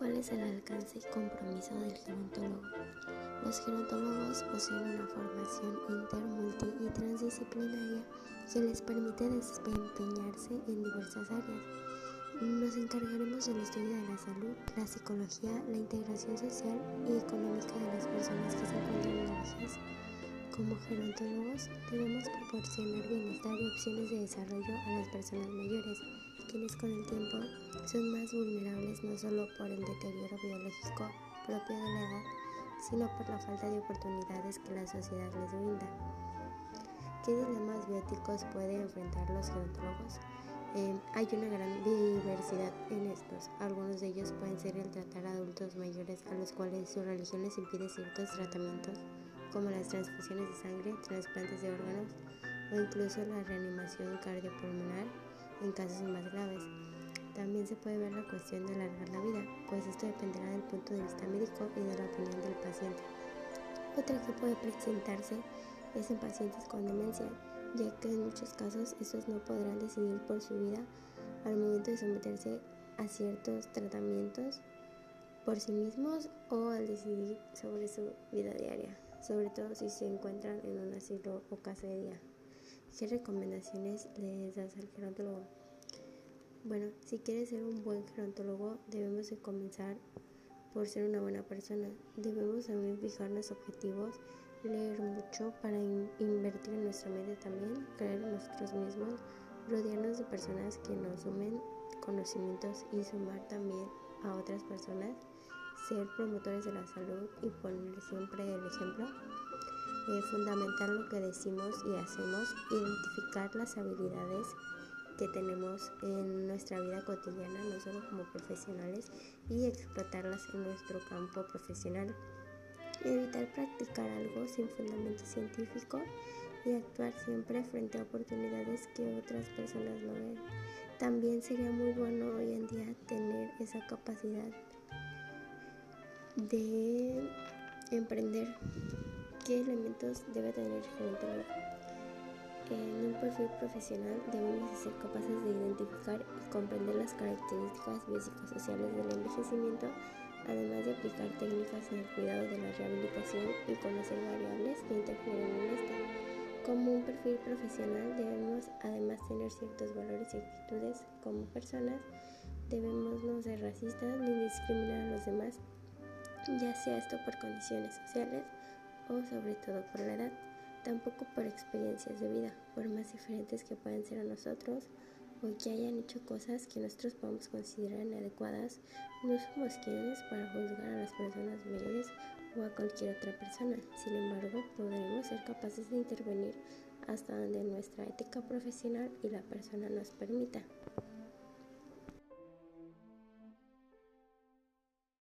¿Cuál es el alcance y compromiso del gerontólogo? Los gerontólogos poseen una formación inter, multi y transdisciplinaria que les permite desempeñarse en diversas áreas. Nos encargaremos del estudio de la salud, la psicología, la integración social y económica de las personas que se encuentran en la vejez. Como gerontólogos debemos proporcionar bienestar y opciones de desarrollo a las personas mayores quienes con el tiempo son más vulnerables no solo por el deterioro biológico propio de la edad, sino por la falta de oportunidades que la sociedad les brinda. ¿Qué dilemas bióticos pueden enfrentar los gerontólogos? Eh, hay una gran diversidad en estos. Algunos de ellos pueden ser el tratar adultos mayores a los cuales su religión les impide ciertos tratamientos, como las transfusiones de sangre, trasplantes de órganos o incluso la reanimación cardiopulmonar en casos más graves. También se puede ver la cuestión de alargar la vida, pues esto dependerá del punto de vista médico y de la opinión del paciente. Otra que puede presentarse es en pacientes con demencia, ya que en muchos casos estos no podrán decidir por su vida al momento de someterse a ciertos tratamientos por sí mismos o al decidir sobre su vida diaria, sobre todo si se encuentran en un asilo o casa de día. ¿Qué recomendaciones les das al gerontólogo? Bueno, si quieres ser un buen gerontólogo, debemos de comenzar por ser una buena persona. Debemos también fijarnos objetivos, leer mucho para invertir en nuestro medio también, creer en nosotros mismos, rodearnos de personas que nos sumen conocimientos y sumar también a otras personas, ser promotores de la salud y poner siempre el ejemplo eh, fundamentar lo que decimos y hacemos, identificar las habilidades que tenemos en nuestra vida cotidiana, no solo como profesionales, y explotarlas en nuestro campo profesional. Evitar practicar algo sin fundamento científico y actuar siempre frente a oportunidades que otras personas no ven. También sería muy bueno hoy en día tener esa capacidad de emprender ¿Qué elementos debe tener el gerontólogo? En un perfil profesional debemos ser capaces de identificar y comprender las características biopsicosociales del envejecimiento, además de aplicar técnicas en el cuidado de la rehabilitación y conocer variables que interfieren en esta. Como un perfil profesional debemos además tener ciertos valores y actitudes como personas, debemos no ser racistas ni discriminar a los demás, ya sea esto por condiciones sociales, o sobre todo por la edad, tampoco por experiencias de vida, por más diferentes que puedan ser a nosotros o que hayan hecho cosas que nosotros podemos considerar inadecuadas, no somos quienes para juzgar a las personas mayores o a cualquier otra persona. Sin embargo, podremos ser capaces de intervenir hasta donde nuestra ética profesional y la persona nos permita.